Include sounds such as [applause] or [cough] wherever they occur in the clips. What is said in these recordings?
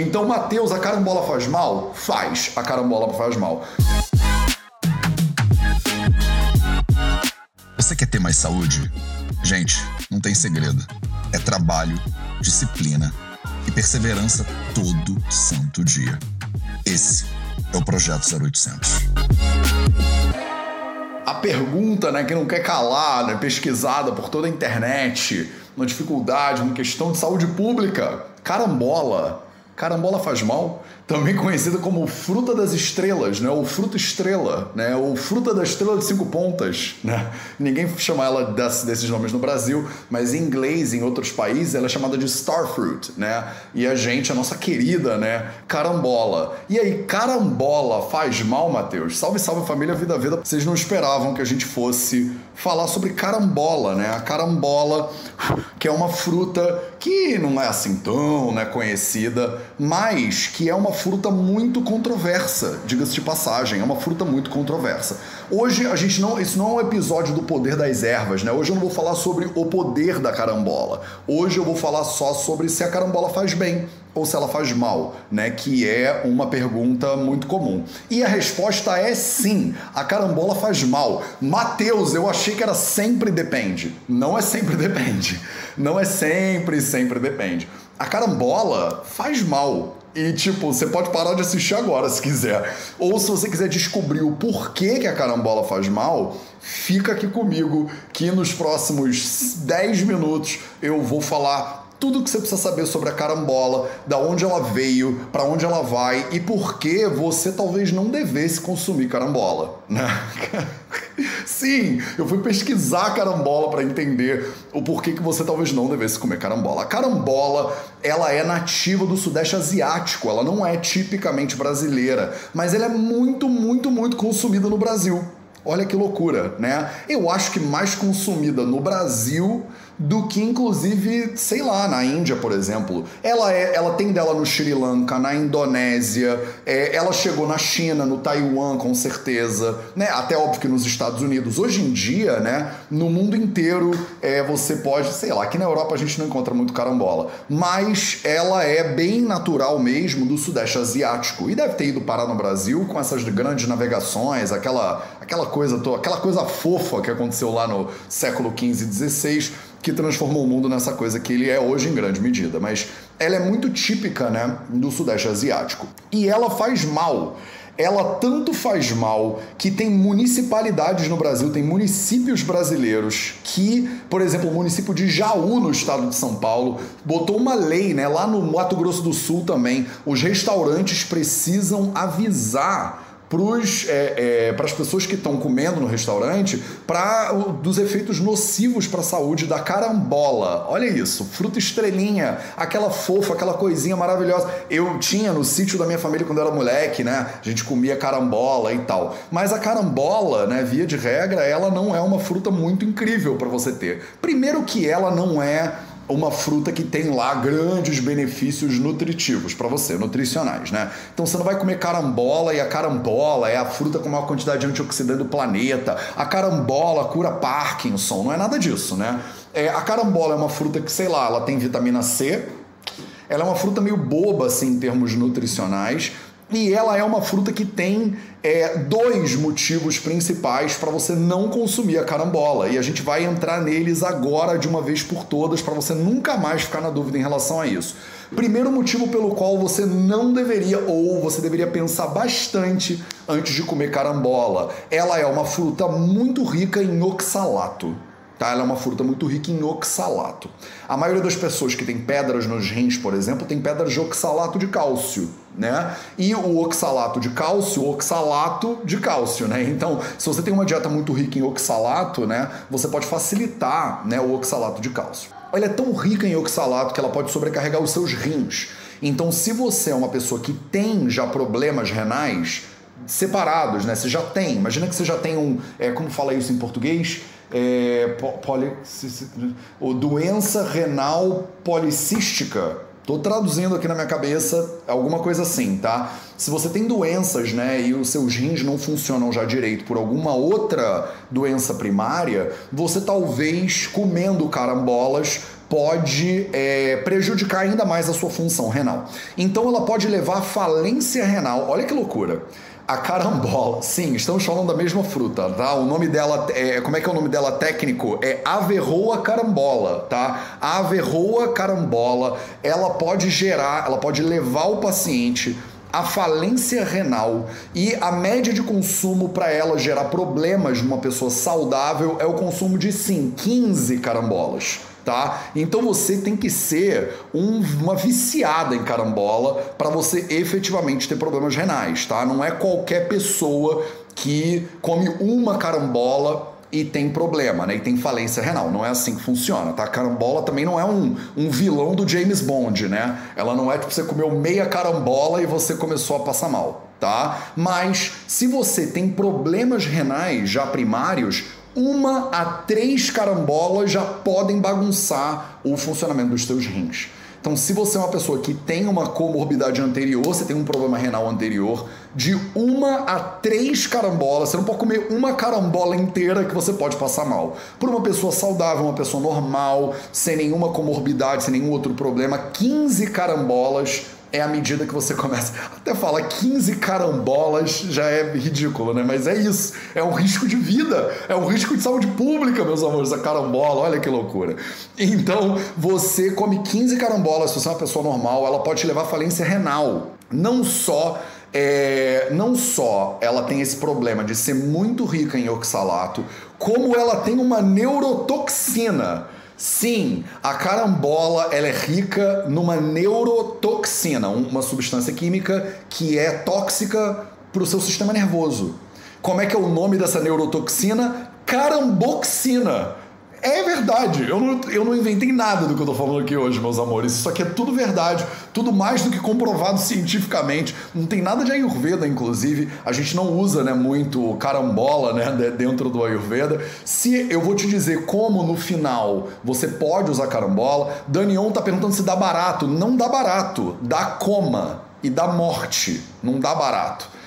Então, Matheus, a carambola faz mal? Faz, a carambola faz mal. Você quer ter mais saúde? Gente, não tem segredo. É trabalho, disciplina e perseverança todo santo dia. Esse é o Projeto 0800. A pergunta né, que não quer calar, né, pesquisada por toda a internet, uma dificuldade, uma questão de saúde pública. Carambola. Carambola faz mal? também conhecida como fruta das estrelas, né? ou fruta estrela, né? ou fruta da estrela de cinco pontas. Né? Ninguém chama ela desse, desses nomes no Brasil, mas em inglês, em outros países, ela é chamada de starfruit. Né? E a gente, a nossa querida né? carambola. E aí, carambola faz mal, Matheus? Salve, salve família Vida Vida. Vocês não esperavam que a gente fosse falar sobre carambola, né? A carambola, que é uma fruta que não é assim tão né, conhecida, mas que é uma fruta muito controversa, diga-se de passagem, é uma fruta muito controversa. Hoje a gente não, isso não é um episódio do poder das ervas, né? Hoje eu não vou falar sobre o poder da carambola. Hoje eu vou falar só sobre se a carambola faz bem ou se ela faz mal, né? Que é uma pergunta muito comum. E a resposta é sim, a carambola faz mal. Mateus, eu achei que era sempre depende. Não é sempre [laughs] depende. Não é sempre, sempre depende. A carambola faz mal. E, tipo, você pode parar de assistir agora se quiser. Ou se você quiser descobrir o porquê que a carambola faz mal, fica aqui comigo que nos próximos 10 minutos eu vou falar tudo que você precisa saber sobre a carambola, da onde ela veio, para onde ela vai e por que você talvez não devesse consumir carambola, né? [laughs] Sim, eu fui pesquisar carambola para entender o porquê que você talvez não devesse comer carambola. A carambola, ela é nativa do sudeste asiático, ela não é tipicamente brasileira, mas ela é muito, muito, muito consumida no Brasil. Olha que loucura, né? Eu acho que mais consumida no Brasil do que inclusive, sei lá, na Índia, por exemplo. Ela é, ela tem dela no Sri Lanka, na Indonésia, é, ela chegou na China, no Taiwan, com certeza, né? Até óbvio que nos Estados Unidos. Hoje em dia, né, no mundo inteiro, é, você pode, sei lá, aqui na Europa a gente não encontra muito carambola, mas ela é bem natural mesmo do Sudeste Asiático e deve ter ido parar no Brasil com essas grandes navegações, aquela, aquela coisa aquela coisa fofa que aconteceu lá no século XV e XVI que transformou o mundo nessa coisa que ele é hoje em grande medida. Mas ela é muito típica né, do Sudeste Asiático. E ela faz mal. Ela tanto faz mal que tem municipalidades no Brasil, tem municípios brasileiros que, por exemplo, o município de Jaú, no estado de São Paulo, botou uma lei, né? Lá no Mato Grosso do Sul também, os restaurantes precisam avisar para é, é, as pessoas que estão comendo no restaurante para dos efeitos nocivos para a saúde da carambola. Olha isso, fruta estrelinha, aquela fofa, aquela coisinha maravilhosa. Eu tinha no sítio da minha família quando eu era moleque, né? A gente comia carambola e tal. Mas a carambola, né, via de regra, ela não é uma fruta muito incrível para você ter. Primeiro que ela não é uma fruta que tem lá grandes benefícios nutritivos para você, nutricionais, né? Então você não vai comer carambola e a carambola é a fruta com maior quantidade de antioxidante do planeta. A carambola cura Parkinson, não é nada disso, né? É, a carambola é uma fruta que, sei lá, ela tem vitamina C, ela é uma fruta meio boba assim em termos nutricionais, e ela é uma fruta que tem é, dois motivos principais para você não consumir a carambola. E a gente vai entrar neles agora de uma vez por todas para você nunca mais ficar na dúvida em relação a isso. Primeiro motivo pelo qual você não deveria ou você deveria pensar bastante antes de comer carambola. Ela é uma fruta muito rica em oxalato. Tá? Ela é uma fruta muito rica em oxalato. A maioria das pessoas que tem pedras nos rins, por exemplo, tem pedras de oxalato de cálcio. Né? E o oxalato de cálcio, oxalato de cálcio, né? Então, se você tem uma dieta muito rica em oxalato, né, você pode facilitar, né, o oxalato de cálcio. Ela é tão rica em oxalato que ela pode sobrecarregar os seus rins. Então, se você é uma pessoa que tem já problemas renais separados, né? Você já tem, imagina que você já tem um, é, como fala isso em português? é, poli, ou doença renal policística. Estou traduzindo aqui na minha cabeça alguma coisa assim, tá? Se você tem doenças, né, e os seus rins não funcionam já direito por alguma outra doença primária, você talvez comendo carambolas pode é, prejudicar ainda mais a sua função renal. Então ela pode levar à falência renal. Olha que loucura. A carambola, sim, estamos falando da mesma fruta, tá? O nome dela, é, como é que é o nome dela técnico? É Averroa carambola, tá? A Averroa carambola, ela pode gerar, ela pode levar o paciente à falência renal e a média de consumo para ela gerar problemas numa pessoa saudável é o consumo de sim 15 carambolas tá? Então você tem que ser um, uma viciada em carambola para você efetivamente ter problemas renais, tá? Não é qualquer pessoa que come uma carambola e tem problema, né? E tem falência renal. Não é assim que funciona, tá? Carambola também não é um, um vilão do James Bond, né? Ela não é tipo você comeu meia carambola e você começou a passar mal, tá? Mas se você tem problemas renais já primários, uma a três carambolas já podem bagunçar o funcionamento dos seus rins. Então, se você é uma pessoa que tem uma comorbidade anterior, você tem um problema renal anterior, de uma a três carambolas, você não pode comer uma carambola inteira que você pode passar mal. Por uma pessoa saudável, uma pessoa normal, sem nenhuma comorbidade, sem nenhum outro problema, 15 carambolas é a medida que você começa. Até fala 15 carambolas já é ridículo, né? Mas é isso. É um risco de vida. É um risco de saúde pública, meus amores, a carambola. Olha que loucura. Então, você come 15 carambolas, se você é uma pessoa normal, ela pode te levar à falência renal. Não só. É, não só ela tem esse problema de ser muito rica em oxalato, como ela tem uma neurotoxina Sim, a carambola ela é rica numa neurotoxina, uma substância química que é tóxica para o seu sistema nervoso. Como é que é o nome dessa neurotoxina? Caramboxina. É verdade, eu não, eu não inventei nada do que eu tô falando aqui hoje, meus amores. Isso aqui é tudo verdade, tudo mais do que comprovado cientificamente. Não tem nada de Ayurveda, inclusive. A gente não usa né, muito carambola né, dentro do Ayurveda. Se eu vou te dizer como no final você pode usar carambola, Danion tá perguntando se dá barato. Não dá barato, dá coma e dá morte. Não dá barato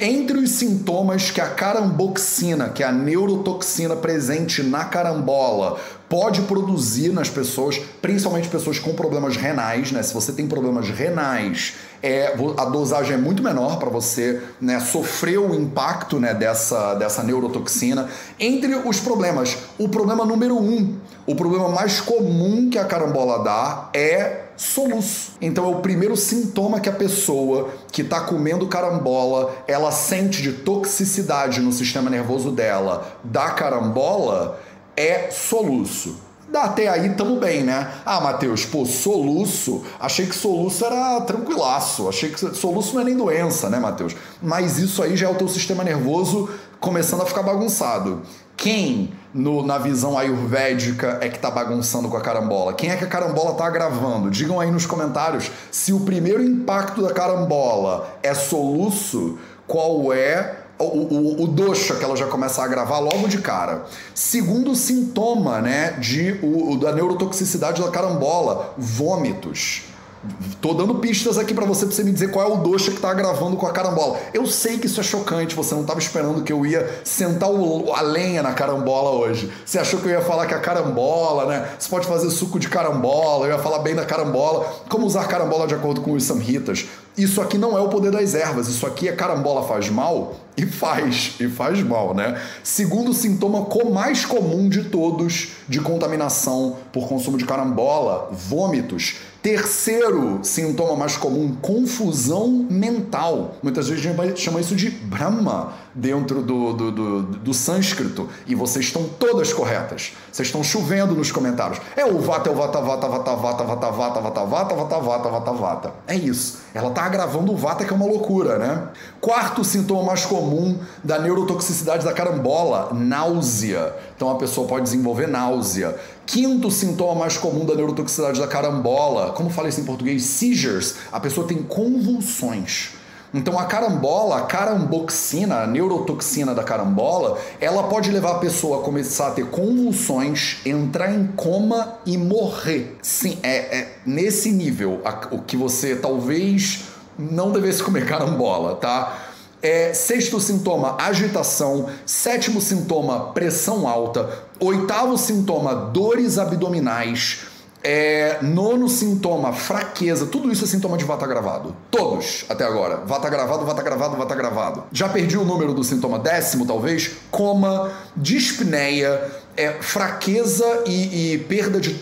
entre os sintomas que a caramboxina, que é a neurotoxina presente na carambola, pode produzir nas pessoas, principalmente pessoas com problemas renais, né? Se você tem problemas renais, é, a dosagem é muito menor para você né, sofrer o impacto né, dessa, dessa neurotoxina. Entre os problemas, o problema número um, o problema mais comum que a carambola dá é soluço. Então é o primeiro sintoma que a pessoa que está comendo carambola, ela sente de toxicidade no sistema nervoso dela da carambola é soluço. Até aí tamo bem, né? Ah, Matheus, pô, soluço. Achei que soluço era tranquilaço. Achei que soluço não é nem doença, né, Matheus? Mas isso aí já é o teu sistema nervoso começando a ficar bagunçado. Quem, no, na visão ayurvédica, é que tá bagunçando com a carambola? Quem é que a carambola tá agravando? Digam aí nos comentários se o primeiro impacto da carambola é soluço, qual é o, o, o dosha que ela já começa a agravar logo de cara. Segundo sintoma, né, de, o, da neurotoxicidade da carambola, vômitos. Tô dando pistas aqui para você, pra você me dizer qual é o doxa que tá gravando com a carambola. Eu sei que isso é chocante, você não tava esperando que eu ia sentar o, a lenha na carambola hoje. Você achou que eu ia falar que a carambola, né? Você pode fazer suco de carambola, eu ia falar bem da carambola. Como usar carambola de acordo com os samhitas. Isso aqui não é o poder das ervas, isso aqui é carambola faz mal e faz, e faz mal, né? Segundo sintoma mais comum de todos de contaminação por consumo de carambola, vômitos. Terceiro sintoma mais comum, confusão mental. Muitas vezes a gente chama isso de Brahma dentro do, do, do, do sânscrito. E vocês estão todas corretas. Vocês estão chovendo nos comentários. É o vata, é o vata, vata, vata, vata, vata, vata, vata, vata, vata, vata, vata, vata. É isso. Ela está agravando o vata, que é uma loucura, né? Quarto sintoma mais comum da neurotoxicidade da carambola, náusea. Então a pessoa pode desenvolver náusea. Quinto sintoma mais comum da neurotoxicidade da carambola, como fala isso em português? Seizures. A pessoa tem convulsões. Então a carambola, a caramboxina, a neurotoxina da carambola, ela pode levar a pessoa a começar a ter convulsões, entrar em coma e morrer. Sim, é, é nesse nível a, o que você talvez não devesse comer carambola, tá? É, sexto sintoma, agitação. Sétimo sintoma, pressão alta. Oitavo sintoma, dores abdominais. É, nono sintoma, fraqueza. Tudo isso é sintoma de vata gravado. Todos, até agora. Vata gravado, vata gravado, vata gravado. Já perdi o número do sintoma décimo, talvez. Coma, dispneia, é, fraqueza e, e perda de,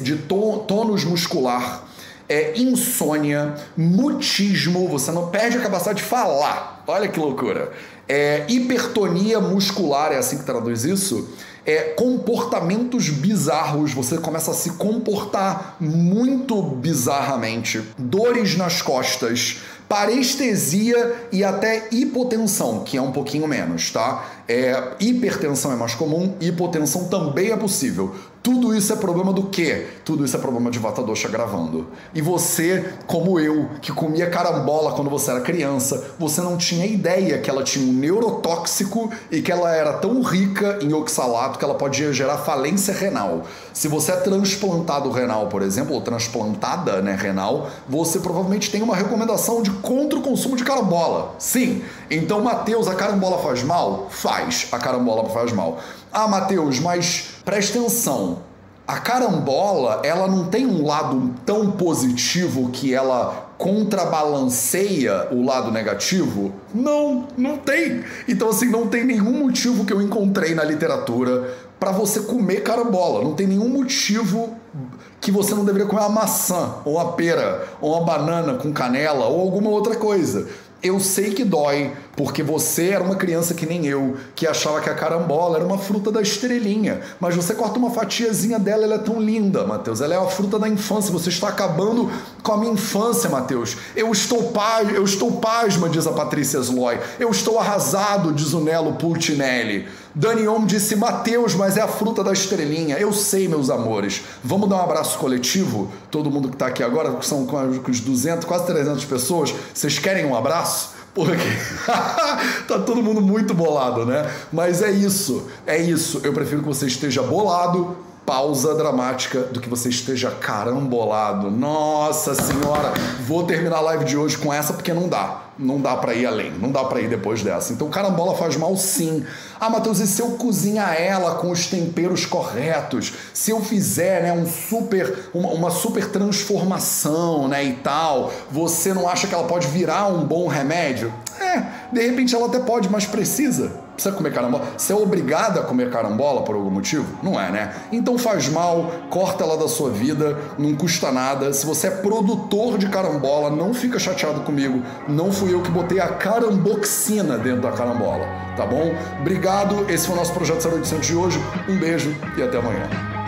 de tônus muscular. É, insônia, mutismo, você não perde a capacidade de falar. Olha que loucura. É, hipertonia muscular, é assim que traduz isso é, comportamentos bizarros, você começa a se comportar muito bizarramente, dores nas costas, parestesia e até hipotensão, que é um pouquinho menos, tá? É, hipertensão é mais comum, hipotensão também é possível. Tudo isso é problema do quê? Tudo isso é problema de vata dosha gravando. E você, como eu, que comia carambola quando você era criança, você não tinha ideia que ela tinha um neurotóxico e que ela era tão rica em oxalato que ela podia gerar falência renal. Se você é transplantado renal, por exemplo, ou transplantada né, renal, você provavelmente tem uma recomendação de contra o consumo de carambola. Sim. Então, Mateus, a carambola faz mal? Faz. A carambola faz mal. Ah, Mateus, mas presta atenção. A carambola, ela não tem um lado tão positivo que ela contrabalanceia o lado negativo? Não, não tem. Então, assim, não tem nenhum motivo que eu encontrei na literatura para você comer carambola. Não tem nenhum motivo que você não deveria comer uma maçã, ou uma pera, ou uma banana com canela, ou alguma outra coisa. Eu sei que dói, porque você era uma criança que nem eu, que achava que a carambola era uma fruta da estrelinha. Mas você corta uma fatiazinha dela, ela é tão linda, Mateus. Ela é a fruta da infância. Você está acabando com a minha infância, Mateus. Eu estou paz, eu estou pasma, diz a Patrícia Sloy. Eu estou arrasado, diz o Nelo Pultinelli. Danion disse Mateus, mas é a fruta da estrelinha. Eu sei, meus amores. Vamos dar um abraço coletivo? Todo mundo que está aqui agora, que são os 200, quase 300 pessoas. Vocês querem um abraço? Porque [laughs] tá todo mundo muito bolado, né? Mas é isso, é isso. Eu prefiro que você esteja bolado, pausa dramática, do que você esteja carambolado. Nossa senhora, vou terminar a live de hoje com essa porque não dá não dá para ir além, não dá para ir depois dessa. Então, carambola faz mal sim. Ah, Matheus, e se eu cozinhar ela com os temperos corretos? Se eu fizer, né, um super, uma, uma super transformação, né, e tal, você não acha que ela pode virar um bom remédio? É, de repente ela até pode, mas precisa. Precisa comer carambola. Você é obrigada a comer carambola por algum motivo? Não é, né? Então faz mal, corta ela da sua vida, não custa nada. Se você é produtor de carambola, não fica chateado comigo. Não fui eu que botei a caramboxina dentro da carambola, tá bom? Obrigado, esse foi o nosso projeto 0800 de hoje. Um beijo e até amanhã.